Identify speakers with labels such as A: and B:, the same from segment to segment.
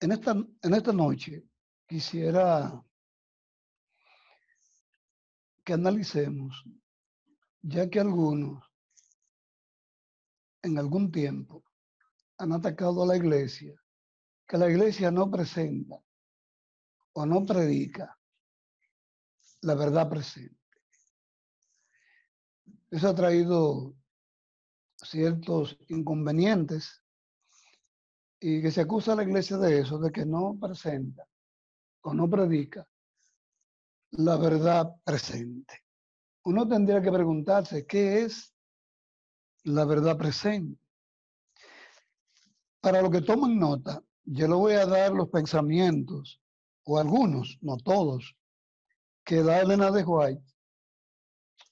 A: En esta, en esta noche quisiera que analicemos, ya que algunos en algún tiempo han atacado a la iglesia, que la iglesia no presenta o no predica la verdad presente. Eso ha traído ciertos inconvenientes y que se acusa a la iglesia de eso, de que no presenta o no predica la verdad presente. Uno tendría que preguntarse, ¿qué es la verdad presente? Para lo que toman nota, yo le voy a dar los pensamientos, o algunos, no todos, que da Elena de White,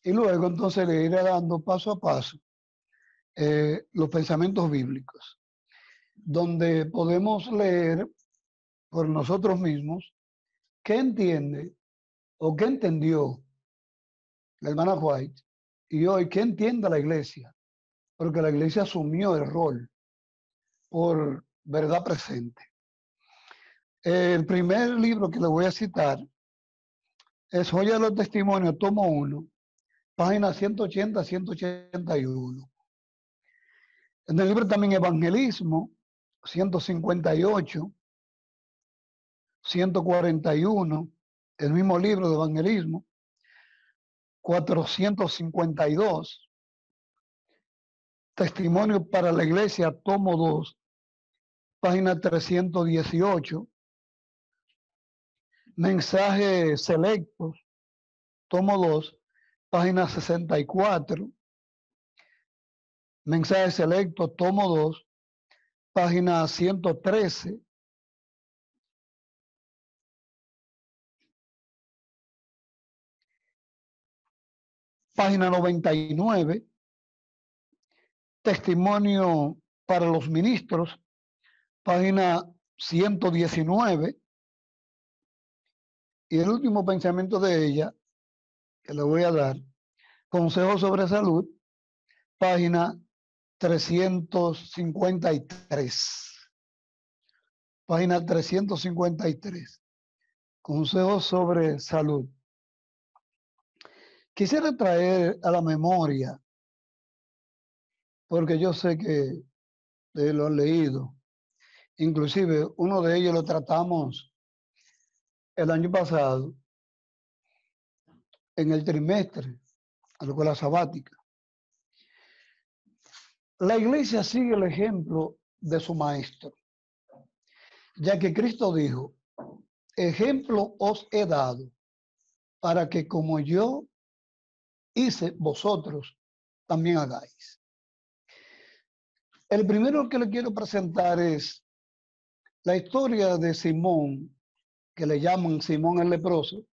A: y luego entonces le iré dando paso a paso eh, los pensamientos bíblicos, donde podemos leer por nosotros mismos qué entiende o qué entendió la hermana White y hoy qué entiende la iglesia, porque la iglesia asumió el rol por verdad presente. El primer libro que le voy a citar es Joya de los Testimonios, tomo 1, página 180-181. En el libro también Evangelismo, 158, 141, el mismo libro de Evangelismo, 452, Testimonio para la Iglesia, tomo 2, página 318, Mensajes selectos, tomo 2, página 64. Mensajes selectos, tomo 2, página 113. Página 99. Testimonio para los ministros, página 119. Y el último pensamiento de ella, que le voy a dar, Consejo sobre Salud, página 353. Página 353. Consejo sobre Salud. Quisiera traer a la memoria, porque yo sé que lo han leído, inclusive uno de ellos lo tratamos el año pasado en el trimestre a la escuela sabática. La iglesia sigue el ejemplo de su maestro, ya que Cristo dijo, ejemplo os he dado para que como yo hice, vosotros también hagáis. El primero que le quiero presentar es la historia de Simón que le llaman Simón el leproso,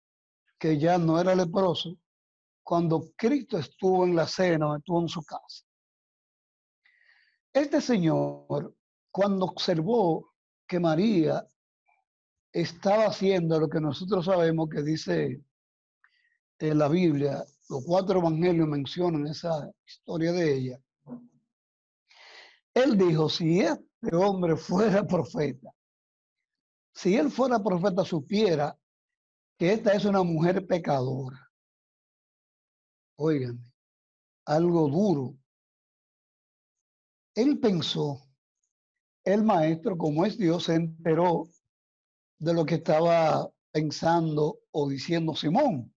A: que ya no era leproso, cuando Cristo estuvo en la cena, estuvo en su casa. Este señor, cuando observó que María estaba haciendo lo que nosotros sabemos que dice en la Biblia, los cuatro evangelios mencionan esa historia de ella. Él dijo, si este hombre fuera profeta, si él fuera profeta, supiera que esta es una mujer pecadora. Oigan, algo duro. Él pensó, el maestro, como es Dios, se enteró de lo que estaba pensando o diciendo Simón.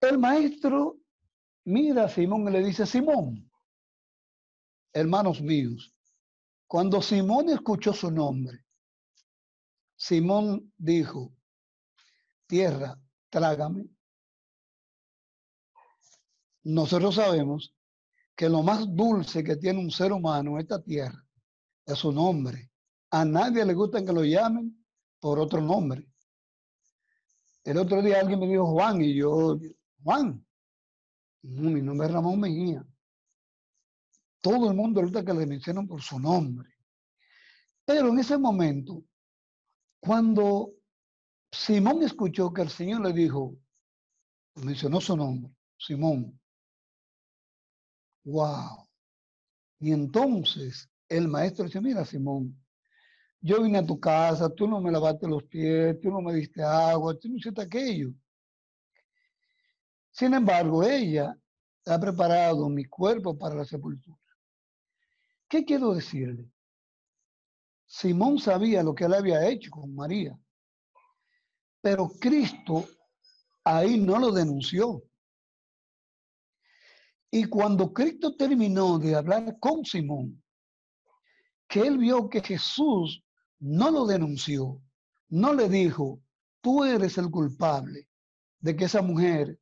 A: El maestro mira a Simón y le dice, Simón, hermanos míos, cuando Simón escuchó su nombre, Simón dijo, tierra, trágame. Nosotros sabemos que lo más dulce que tiene un ser humano en esta tierra es su nombre. A nadie le gusta que lo llamen por otro nombre. El otro día alguien me dijo Juan y yo, Juan, mi nombre es Ramón Mejía. Todo el mundo ahorita que le mencionan por su nombre. Pero en ese momento cuando Simón escuchó que el Señor le dijo, mencionó su nombre, Simón. Wow. Y entonces el maestro dice, mira Simón, yo vine a tu casa, tú no me lavaste los pies, tú no me diste agua, tú no hiciste aquello. Sin embargo, ella ha preparado mi cuerpo para la sepultura. ¿Qué quiero decirle? Simón sabía lo que él había hecho con María, pero Cristo ahí no lo denunció. Y cuando Cristo terminó de hablar con Simón, que él vio que Jesús no lo denunció, no le dijo, tú eres el culpable de que esa mujer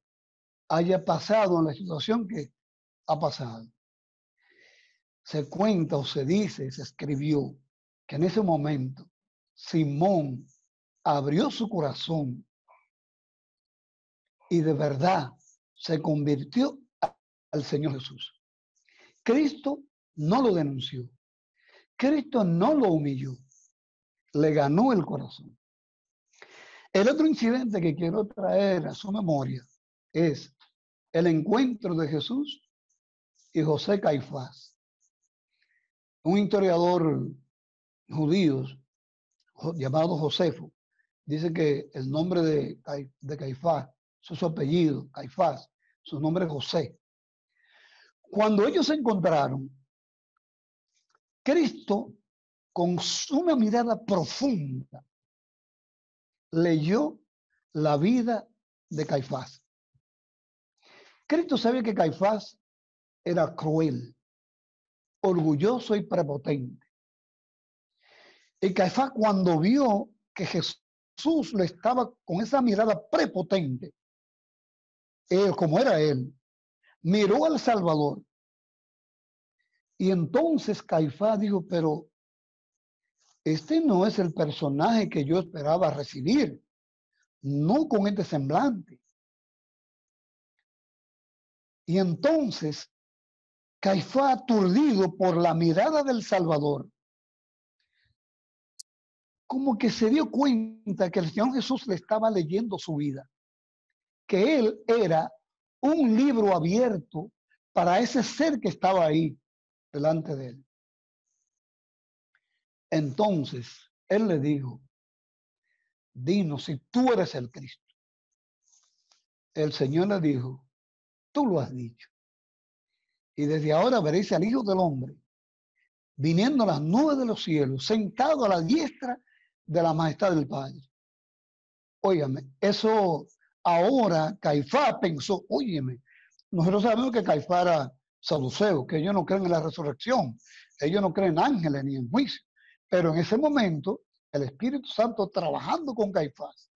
A: haya pasado en la situación que ha pasado. Se cuenta o se dice, se escribió que en ese momento Simón abrió su corazón y de verdad se convirtió al Señor Jesús. Cristo no lo denunció. Cristo no lo humilló. Le ganó el corazón. El otro incidente que quiero traer a su memoria es el encuentro de Jesús y José Caifás. Un historiador judío llamado Josefo dice que el nombre de, Caifás, su apellido, Caifás, su nombre es José. Cuando ellos se encontraron, Cristo, con una mirada profunda, leyó la vida de Caifás. Cristo sabía que Caifás era cruel, orgulloso y prepotente. Y Caifás cuando vio que Jesús le estaba con esa mirada prepotente, él como era él, miró al Salvador. Y entonces Caifás dijo, pero este no es el personaje que yo esperaba recibir, no con este semblante. Y entonces Caifás, aturdido por la mirada del Salvador, como que se dio cuenta que el Señor Jesús le estaba leyendo su vida, que él era un libro abierto para ese ser que estaba ahí delante de él. Entonces, él le dijo, dinos si tú eres el Cristo. El Señor le dijo, tú lo has dicho. Y desde ahora veréis al Hijo del Hombre viniendo a las nubes de los cielos, sentado a la diestra de la majestad del Padre. Óigame, eso Ahora Caifás pensó, óyeme, nosotros sabemos que Caifás era saduceo, que ellos no creen en la resurrección, ellos no creen en ángeles ni en juicio. Pero en ese momento, el Espíritu Santo trabajando con Caifás,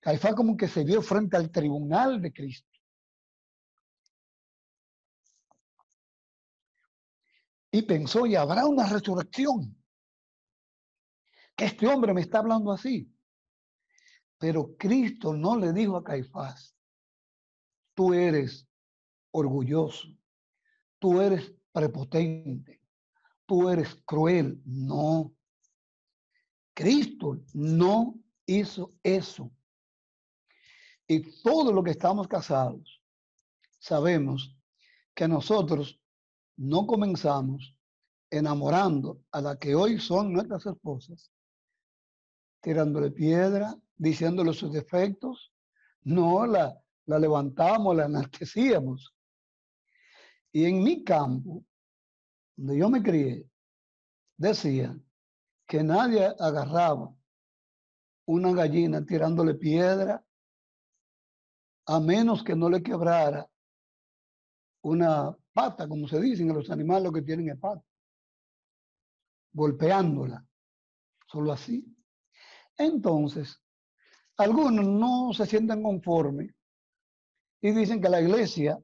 A: Caifás como que se vio frente al tribunal de Cristo. Y pensó, y habrá una resurrección. Que este hombre me está hablando así. Pero Cristo no le dijo a Caifás, tú eres orgulloso, tú eres prepotente, tú eres cruel. No. Cristo no hizo eso. Y todo lo que estamos casados, sabemos que nosotros no comenzamos enamorando a la que hoy son nuestras esposas, tirándole piedra, diciéndole sus defectos. No, la, la levantamos, la enaltecíamos. Y en mi campo, donde yo me crié, decía que nadie agarraba una gallina tirándole piedra a menos que no le quebrara una pata, como se dicen a los animales que tienen el pata, golpeándola, solo así. Entonces, algunos no se sienten conformes y dicen que la iglesia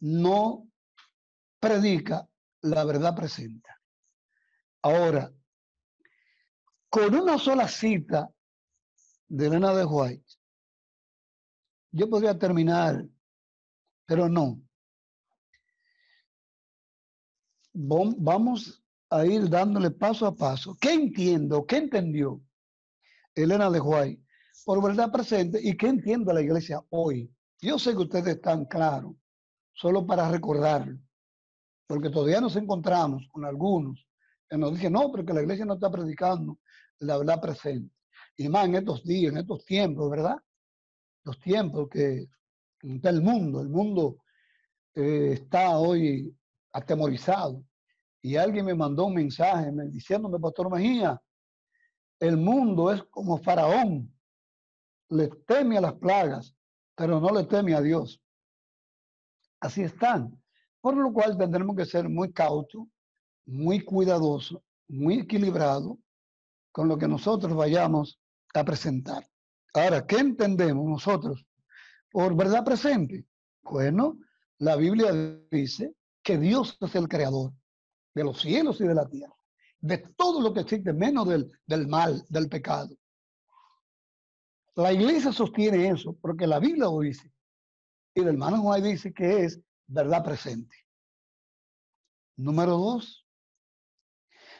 A: no predica la verdad presente. Ahora, con una sola cita de Elena de White, yo podría terminar, pero no. Vamos a ir dándole paso a paso. ¿Qué entiendo? ¿Qué entendió Elena de White por verdad presente y que entienda la iglesia hoy. Yo sé que ustedes están claros, solo para recordarlo, porque todavía nos encontramos con algunos Él nos dice, no, porque la iglesia no está predicando la verdad presente. Y más en estos días, en estos tiempos, ¿verdad? Los tiempos que está el mundo, el mundo eh, está hoy atemorizado. Y alguien me mandó un mensaje diciéndome, Pastor Mejía, el mundo es como faraón, le teme a las plagas, pero no le teme a Dios. Así están. Por lo cual tendremos que ser muy cautos, muy cuidadosos, muy equilibrados con lo que nosotros vayamos a presentar. Ahora, ¿qué entendemos nosotros por verdad presente? Bueno, la Biblia dice que Dios es el creador de los cielos y de la tierra, de todo lo que existe, menos del, del mal, del pecado. La iglesia sostiene eso porque la Biblia lo dice. Y el hermano Juan dice que es verdad presente. Número dos,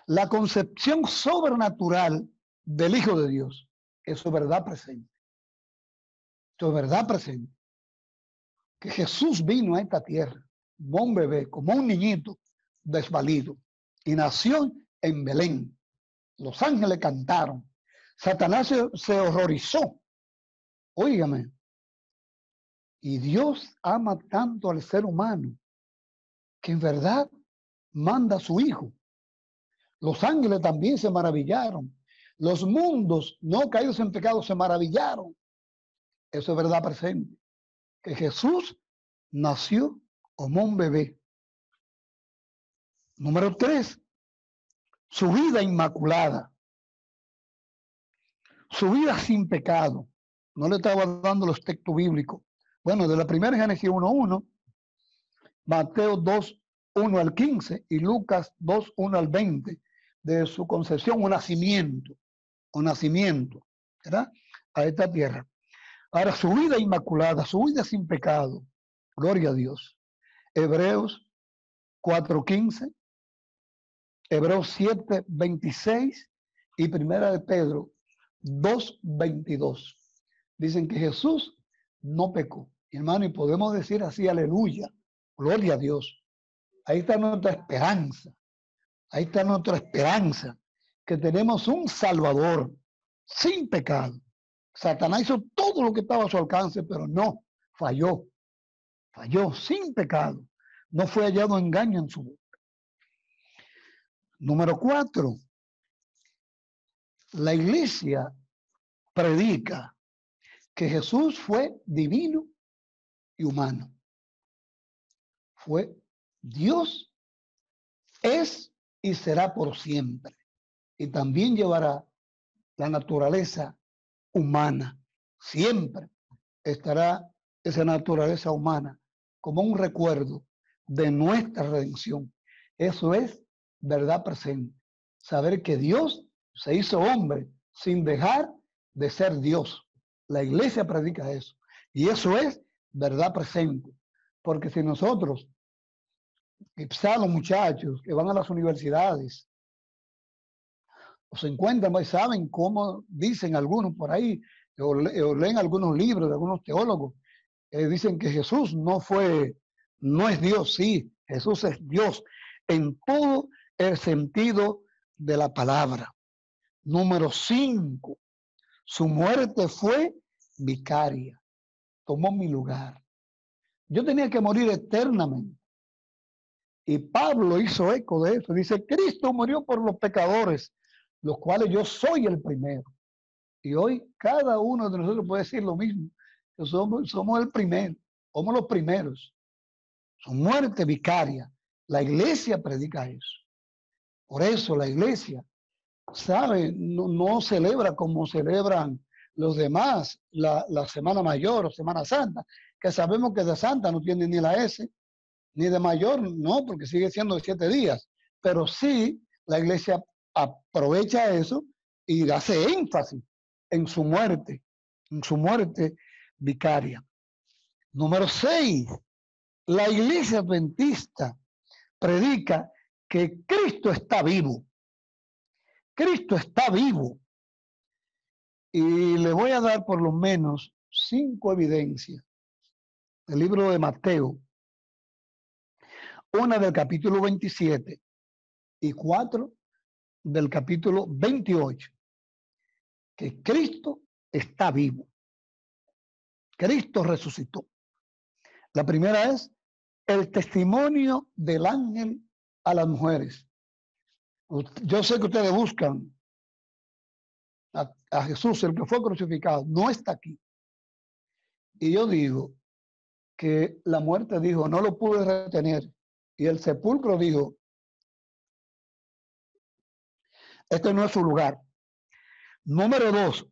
A: la concepción sobrenatural del Hijo de Dios. Eso es verdad presente. Es verdad presente. Que Jesús vino a esta tierra como un bebé, como un niñito desvalido, y nació en Belén. Los ángeles cantaron. Satanás se, horrorizó. Óigame. Y Dios ama tanto al ser humano que en verdad manda a su Hijo. Los ángeles también se maravillaron. Los mundos no caídos en pecado se maravillaron. Eso es verdad presente. Que Jesús nació como un bebé. Número tres, su vida inmaculada. Su vida sin pecado. No le estaba dando los textos bíblicos. Bueno, de la primera Génesis 1.1, Mateo 2.1 al 15 y Lucas 2.1 al 20, de su concepción o nacimiento, o nacimiento, ¿verdad? A esta tierra. Ahora, su vida inmaculada, su vida sin pecado. Gloria a Dios. Hebreos 4.15, Hebreos 7.26 y Primera de Pedro 2.22. Dicen que Jesús no pecó. Hermano, y podemos decir así, aleluya, gloria a Dios. Ahí está nuestra esperanza. Ahí está nuestra esperanza, que tenemos un Salvador sin pecado. Satanás hizo todo lo que estaba a su alcance, pero no, falló. Falló sin pecado no fue hallado engaño en su boca. Número cuatro, la iglesia predica que Jesús fue divino y humano. Fue Dios, es y será por siempre. Y también llevará la naturaleza humana. Siempre estará esa naturaleza humana como un recuerdo de nuestra redención. Eso es verdad presente. Saber que Dios se hizo hombre sin dejar de ser Dios. La iglesia predica eso. Y eso es verdad presente. Porque si nosotros, quizá los muchachos que van a las universidades, se encuentran, pues, saben cómo dicen algunos por ahí, o, leen algunos libros de algunos teólogos, eh, dicen que Jesús no fue no es Dios, sí, Jesús es Dios en todo el sentido de la palabra. Número cinco, su muerte fue vicaria, tomó mi lugar. Yo tenía que morir eternamente. Y Pablo hizo eco de eso. Dice, Cristo murió por los pecadores, los cuales yo soy el primero. Y hoy cada uno de nosotros puede decir lo mismo. Que somos, el primero, somos los primeros su muerte vicaria. La iglesia predica eso. Por eso la iglesia, ¿sabe? No, celebra como celebran los demás la, Semana Mayor o Semana Santa, que sabemos que de Santa no tiene ni la S, ni de Mayor, no, porque sigue siendo de siete días. Pero sí, la iglesia aprovecha eso y hace énfasis en su muerte, en su muerte vicaria. Número seis, la iglesia adventista predica que Cristo está vivo. Cristo está vivo. Y le voy a dar por lo menos cinco evidencias del libro de Mateo. Una del capítulo 27 y cuatro del capítulo 28, que Cristo está vivo. Cristo resucitó. La primera es el testimonio del ángel a las mujeres. Yo sé que ustedes buscan a, Jesús, el que fue crucificado, no está aquí. Y yo digo que la muerte dijo, no lo pude retener. Y el sepulcro dijo, este no es su lugar. Número dos,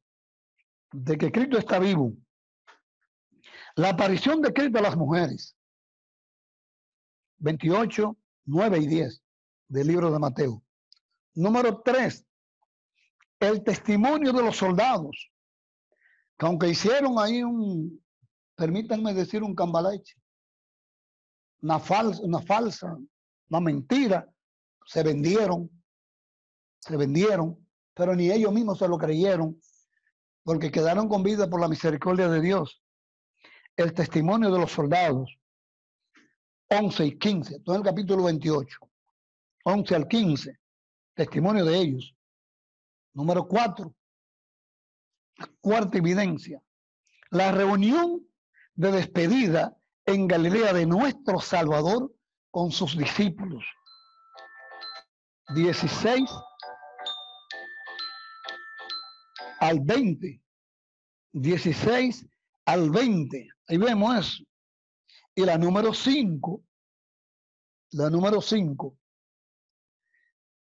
A: de que Cristo está vivo. La aparición de Cristo a las mujeres. 28, 9 y 10 del libro de Mateo. Número 3, el testimonio de los soldados, que aunque hicieron ahí un, permítanme decir, un cambalache, una falsa, una falsa, una mentira, se vendieron, se vendieron, pero ni ellos mismos se lo creyeron, porque quedaron con vida por la misericordia de Dios. El testimonio de los soldados, 11 y 15, todo el capítulo 28, 11 al 15, testimonio de ellos. Número 4, cuarta evidencia, la reunión de despedida en Galilea de nuestro Salvador con sus discípulos. 16 al 20. 16 al 20. Ahí vemos eso. Y la número 5, la número 5,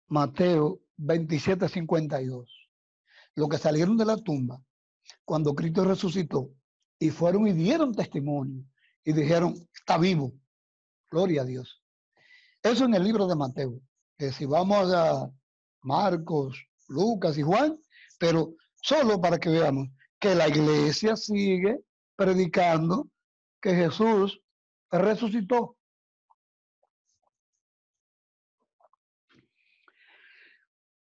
A: Mateo 27, 52. Los que salieron de la tumba cuando Cristo resucitó y fueron y dieron testimonio y dijeron, está vivo. Gloria a Dios. Eso en el libro de Mateo. Que si vamos a Marcos, Lucas y Juan, pero solo para que veamos que la iglesia sigue predicando que Jesús resucitó.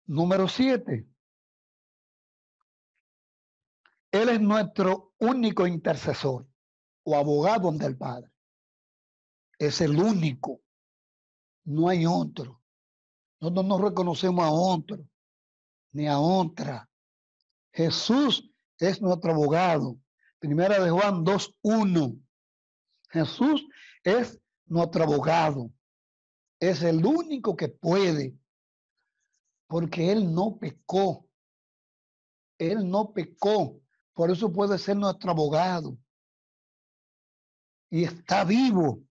A: Número siete. Él es nuestro único intercesor o abogado ante el Padre. Es el único. No hay otro. Nosotros no reconocemos a otro, ni a otra. Jesús es nuestro abogado. Primera de Juan 2.1. Jesús es nuestro abogado. Es el único que puede, porque Él no pecó. Él no pecó. Por eso puede ser nuestro abogado. Y está vivo.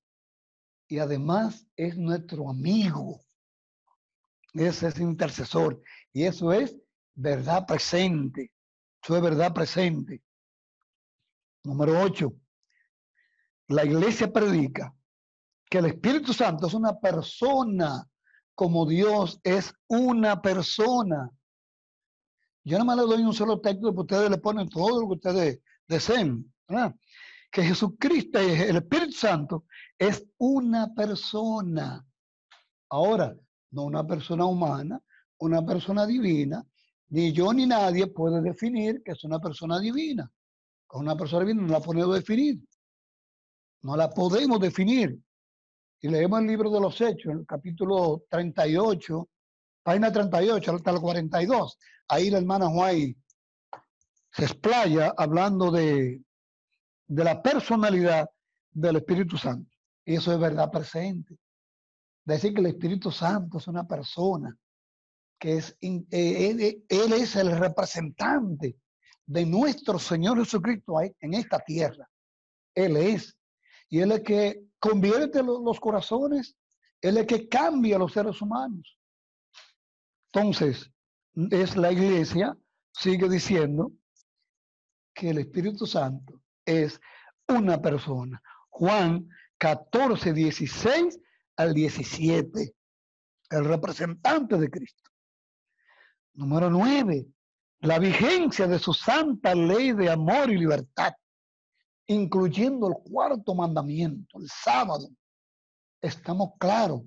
A: Y además es nuestro amigo. Ese es intercesor. Y eso es verdad presente. Eso es verdad presente. Número 8. La iglesia predica que el Espíritu Santo es una persona como Dios es una persona. Yo no me le doy un solo texto, porque ustedes le ponen todo lo que ustedes deseen. Que Jesucristo, el Espíritu Santo, es una persona. Ahora, no una persona humana, una persona divina. Ni yo ni nadie puede definir que es una persona divina. Una persona divina no la podemos definir. No la podemos definir. Y leemos el libro de los Hechos, el capítulo 38, página 38 hasta el 42. Ahí la hermana Juan se explaya hablando de, de la personalidad del Espíritu Santo. Y eso es verdad presente. Decir que el Espíritu Santo es una persona, que es, eh, él, él es el representante de nuestro Señor Jesucristo en esta tierra. Él es. Y Él es que convierte los corazones, Él es que cambia a los seres humanos. Entonces, es la iglesia, sigue diciendo que el Espíritu Santo es una persona. Juan 14, 16 al 17, el representante de Cristo. Número 9, la vigencia de su santa ley de amor y libertad, incluyendo el cuarto mandamiento, el sábado. Estamos claros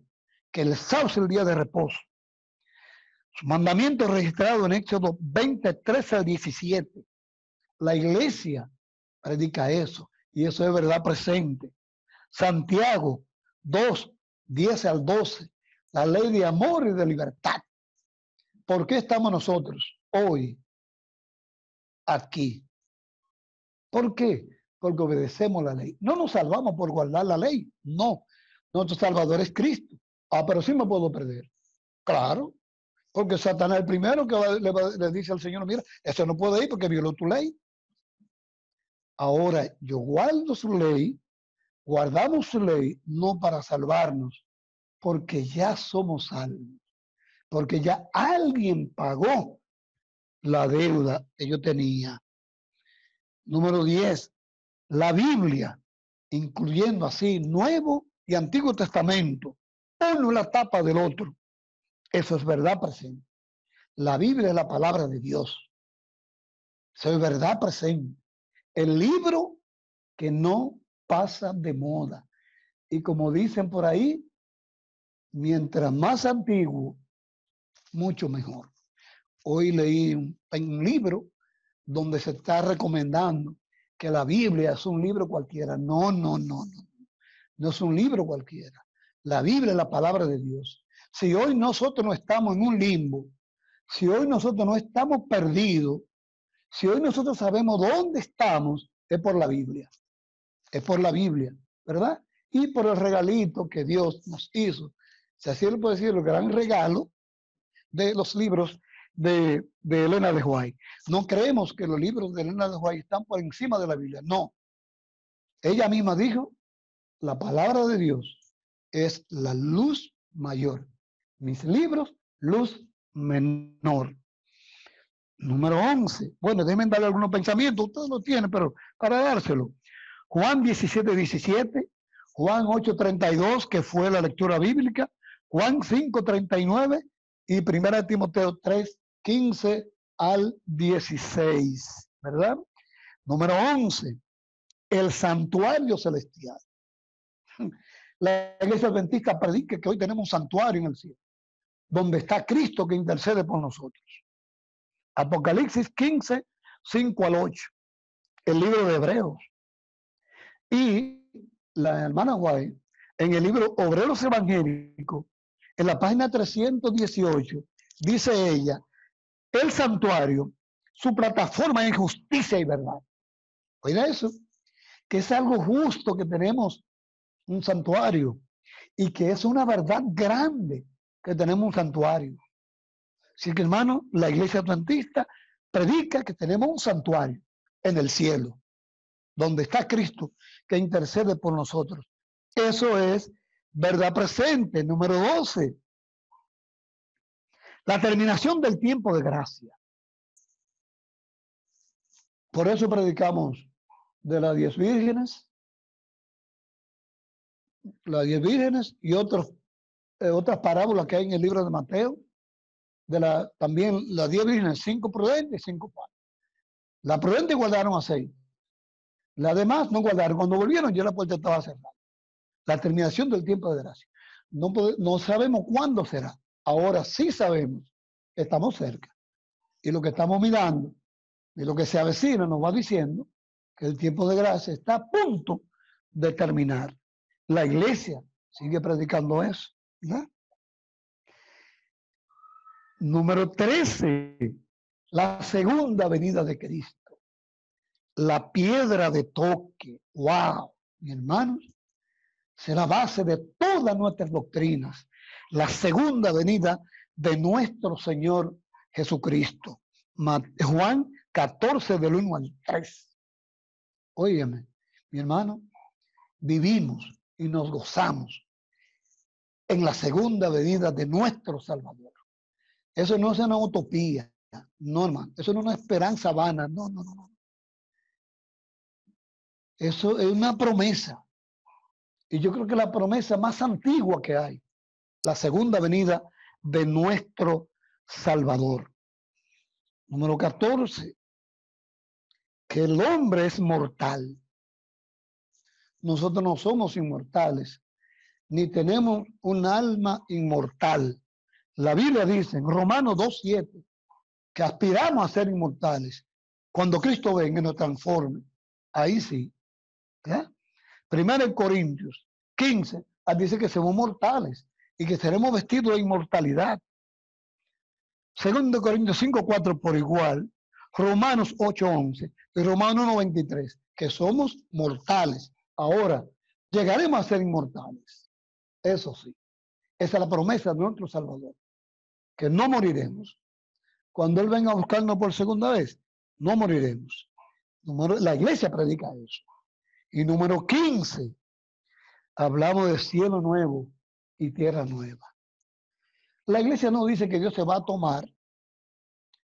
A: que el sábado es el día de reposo. Mandamiento registrado en Éxodo 23 al 17. La iglesia predica eso y eso es verdad presente. Santiago 2, 10 al 12. La ley de amor y de libertad. ¿Por qué estamos nosotros hoy aquí? ¿Por qué? Porque obedecemos la ley. No nos salvamos por guardar la ley, no. Nuestro Salvador es Cristo. Ah, pero sí me puedo perder. Claro, porque Satanás es el primero que le, dice al Señor, mira, eso no puede ir porque violó tu ley. Ahora, yo guardo su ley, guardamos su ley no para salvarnos, porque ya somos salvos, porque ya alguien pagó la deuda que yo tenía. Número 10, la Biblia, incluyendo así Nuevo y Antiguo Testamento, uno la tapa del otro. Eso es verdad presente. La Biblia es la palabra de Dios. Eso es verdad presente. El libro que no pasa de moda. Y como dicen por ahí, mientras más antiguo, mucho mejor. Hoy leí un, un libro donde se está recomendando que la Biblia es un libro cualquiera. No, no, no, no. No es un libro cualquiera. La Biblia es la palabra de Dios. Si hoy nosotros no estamos en un limbo, si hoy nosotros no estamos perdidos, si hoy nosotros sabemos dónde estamos, es por la Biblia. Es por la Biblia, ¿verdad? Y por el regalito que Dios nos hizo. Si así lo puede decir, el gran regalo de los libros de, Elena de White. No creemos que los libros de Elena de White están por encima de la Biblia. No. Ella misma dijo, la palabra de Dios es la luz mayor. Mis libros, luz menor. Número 11. Bueno, déjenme darle algunos pensamientos. Ustedes lo tienen, pero para dárselo. Juan 17, 17. Juan 8, 32, que fue la lectura bíblica. Juan 5, 39. Y 1 Timoteo 3, 15 al 16. ¿Verdad? Número 11. El santuario celestial. La iglesia adventista predica que hoy tenemos un santuario en el cielo, donde está Cristo que intercede por nosotros. Apocalipsis 15, 5 al 8, el libro de Hebreos. Y la hermana White, en el libro Obreros Evangélicos, en la página 318, dice ella, el santuario, su plataforma en justicia y verdad. Oiga eso, que es algo justo que tenemos un santuario y que es una verdad grande que tenemos un santuario. Así que hermano, la iglesia adventista predica que tenemos un santuario en el cielo, donde está Cristo que intercede por nosotros. Eso es verdad presente, número 12. La terminación del tiempo de gracia. Por eso predicamos de las diez vírgenes, las diez vírgenes y otros, eh, otras parábolas que hay en el libro de Mateo, de la, también las diez vírgenes, cinco prudentes y cinco padres. La prudente guardaron a seis. Las demás no guardaron. Cuando volvieron ya la puerta estaba cerrada. La terminación del tiempo de gracia. No sabemos cuándo será. Ahora sí sabemos que estamos cerca. Y lo que estamos mirando y lo que se avecina nos va diciendo que el tiempo de gracia está a punto de terminar. La iglesia sigue predicando eso. Número 13, la segunda venida de Cristo. La piedra de toque. ¡Wow! Mi hermanos, será base de todas nuestras doctrinas. La segunda venida de nuestro Señor Jesucristo. Juan 14 del 1 al 3. Óyeme, mi hermano, vivimos y nos gozamos en la segunda venida de nuestro Salvador. Eso no es una utopía, no, hermano. Eso no es una esperanza vana, no, no, no. Eso es una promesa. Y yo creo que la promesa más antigua que hay, la segunda venida de nuestro Salvador. Número 14, que el hombre es mortal. Nosotros no somos inmortales, ni tenemos un alma inmortal. La Biblia dice en Romanos 2.7 que aspiramos a ser inmortales. Cuando Cristo venga y nos transforme, ahí sí. Primero en Corintios 15 dice que somos mortales y que seremos vestidos de inmortalidad. Segundo Corintios 5, 4 por igual, Romanos 8, 11 y Romanos 1, 23, que somos mortales. Ahora, llegaremos a ser inmortales. Eso sí. Esa es la promesa de nuestro Salvador. Que no moriremos. Cuando Él venga a buscarnos por segunda vez, no moriremos. la iglesia predica eso. Y número 15, hablamos de cielo nuevo y tierra nueva. La iglesia no dice que Dios se va a tomar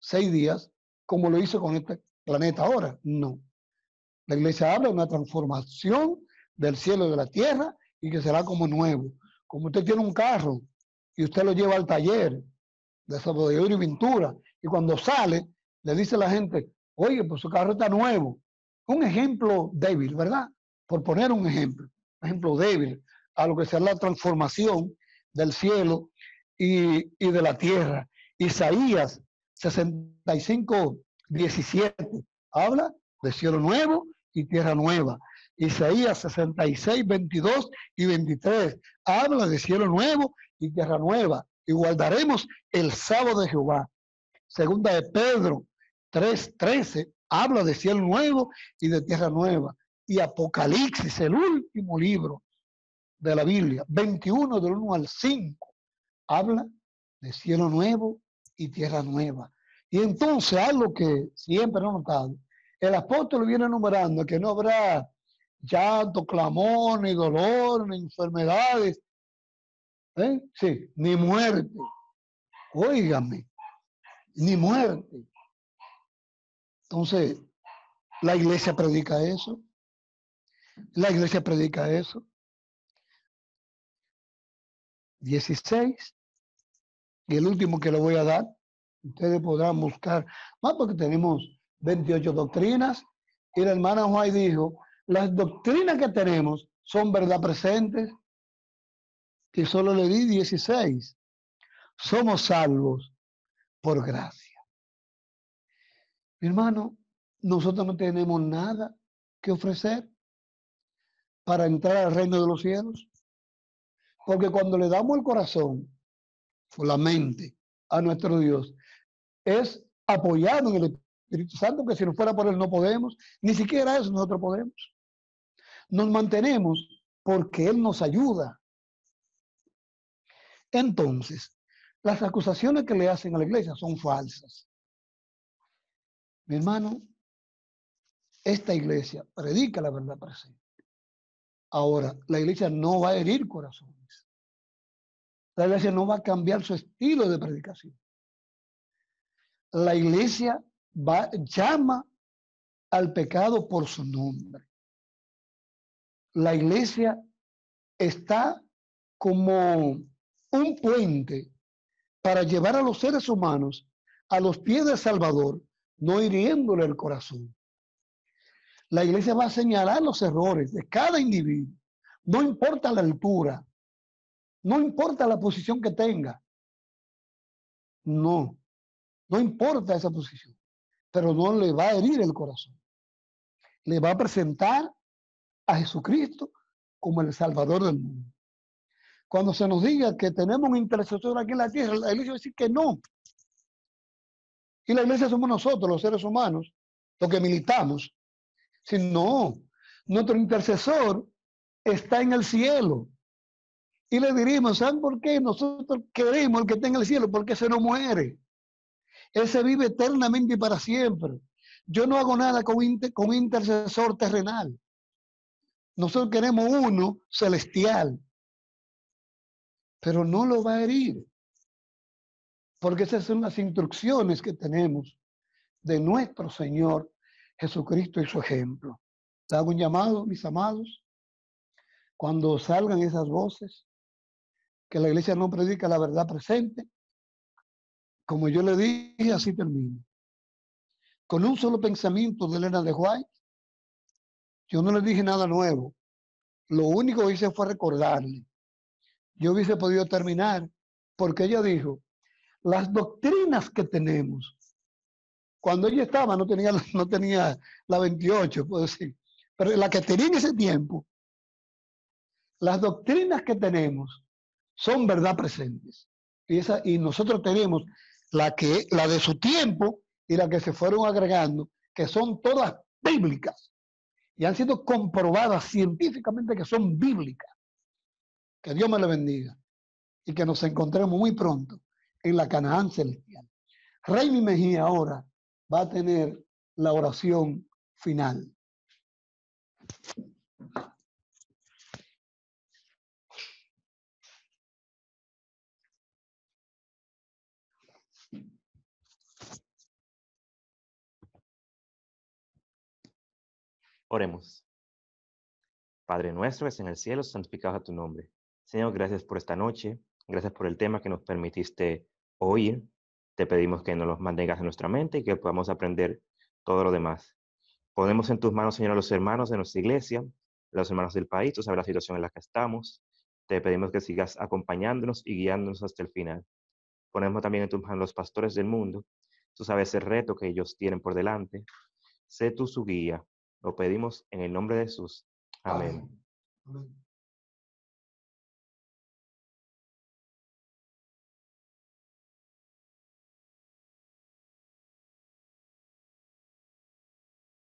A: seis días como lo hizo con este planeta ahora. No. La iglesia habla de una transformación del cielo y de la tierra y que será como nuevo. Como usted tiene un carro y usted lo lleva al taller de sabodero y pintura y cuando sale le dice a la gente, oye, pues su carro está nuevo. Un ejemplo débil, ¿verdad? Por poner un ejemplo, un ejemplo débil a lo que será la transformación del cielo y, y de la tierra. Isaías 65, 17 habla de cielo nuevo y tierra nueva. Isaías 66, 22 y 23 habla de cielo nuevo y tierra nueva. Y guardaremos el sábado de Jehová. Segunda de Pedro 3, 13 habla de cielo nuevo y de tierra nueva. Y Apocalipsis, el último libro de la Biblia, 21 del 1 al 5, habla de cielo nuevo y tierra nueva. Y entonces, algo que siempre he notado, el apóstol viene enumerando que no habrá llanto, clamor, ni dolor, ni enfermedades, ¿eh? sí, ni muerte. Óigame, ni muerte. Entonces, la iglesia predica eso. La iglesia predica eso. 16. Y el último que le voy a dar, ustedes podrán buscar más porque tenemos 28 doctrinas. Y la hermana Juan dijo, las doctrinas que tenemos son verdad presentes. Y solo le di 16. Somos salvos por gracia. Mi hermano, nosotros no tenemos nada que ofrecer para entrar al reino de los cielos. Porque cuando le damos el corazón o la mente a nuestro Dios, es apoyado en el Espíritu Santo, que si no fuera por él no podemos, ni siquiera eso nosotros podemos. Nos mantenemos porque Él nos ayuda. Entonces, las acusaciones que le hacen a la iglesia son falsas. Mi hermano, esta iglesia predica la verdad presente. Ahora, la iglesia no va a herir corazones. La iglesia no va a cambiar su estilo de predicación. La iglesia llama al pecado por su nombre. La iglesia está como un puente para llevar a los seres humanos a los pies del Salvador, no hiriéndole el corazón. La iglesia va a señalar los errores de cada individuo, no importa la altura, no importa la posición que tenga. No, no importa esa posición, pero no le va a herir el corazón. Le va a presentar a Jesucristo como el Salvador del mundo. Cuando se nos diga que tenemos un intercesor aquí en la tierra, la iglesia va a decir que no. Y la iglesia somos nosotros, los seres humanos, los que militamos. Si no, nuestro intercesor está en el cielo. Y le diríamos, ¿saben por qué? Nosotros queremos el que en el cielo, porque se no muere. Él se vive eternamente y para siempre. Yo no hago nada con, con intercesor terrenal. Nosotros queremos uno celestial, pero no lo va a herir. Porque esas son las instrucciones que tenemos de nuestro Señor Jesucristo y su ejemplo. Hago un llamado, mis amados, cuando salgan esas voces, que la iglesia no predica la verdad presente, como yo le dije, así termino. Con un solo pensamiento de Elena de White, yo no le dije nada nuevo. Lo único que hice fue recordarle. Yo hubiese podido terminar porque ella dijo, las doctrinas que tenemos, cuando ella estaba no tenía, no tenía la 28, puedo decir, pero la que tenía en ese tiempo, las doctrinas que tenemos son verdad presentes. Y, esa, y nosotros tenemos la, que, la de su tiempo y la que se fueron agregando, que son todas bíblicas y han sido comprobadas científicamente que son bíblicas. Que Dios me le bendiga y que nos encontremos muy pronto en la Canaán celestial. Rey Mejía ahora va a tener la oración final.
B: Oremos. Padre nuestro que es en el cielo, santificado a tu nombre. Señor, gracias por esta noche, gracias por el tema que nos permitiste oír. Te pedimos que nos los mantengas en nuestra mente y que podamos aprender todo lo demás. Ponemos en tus manos, Señor, a los hermanos de nuestra iglesia, los hermanos del país, tú sabes la situación en la que estamos. Te pedimos que sigas acompañándonos y guiándonos hasta el final. Ponemos también en tus manos los pastores del mundo. Tú sabes el reto que ellos tienen por delante. Sé tú su guía, lo pedimos en el nombre de Jesús. Amén. Amén.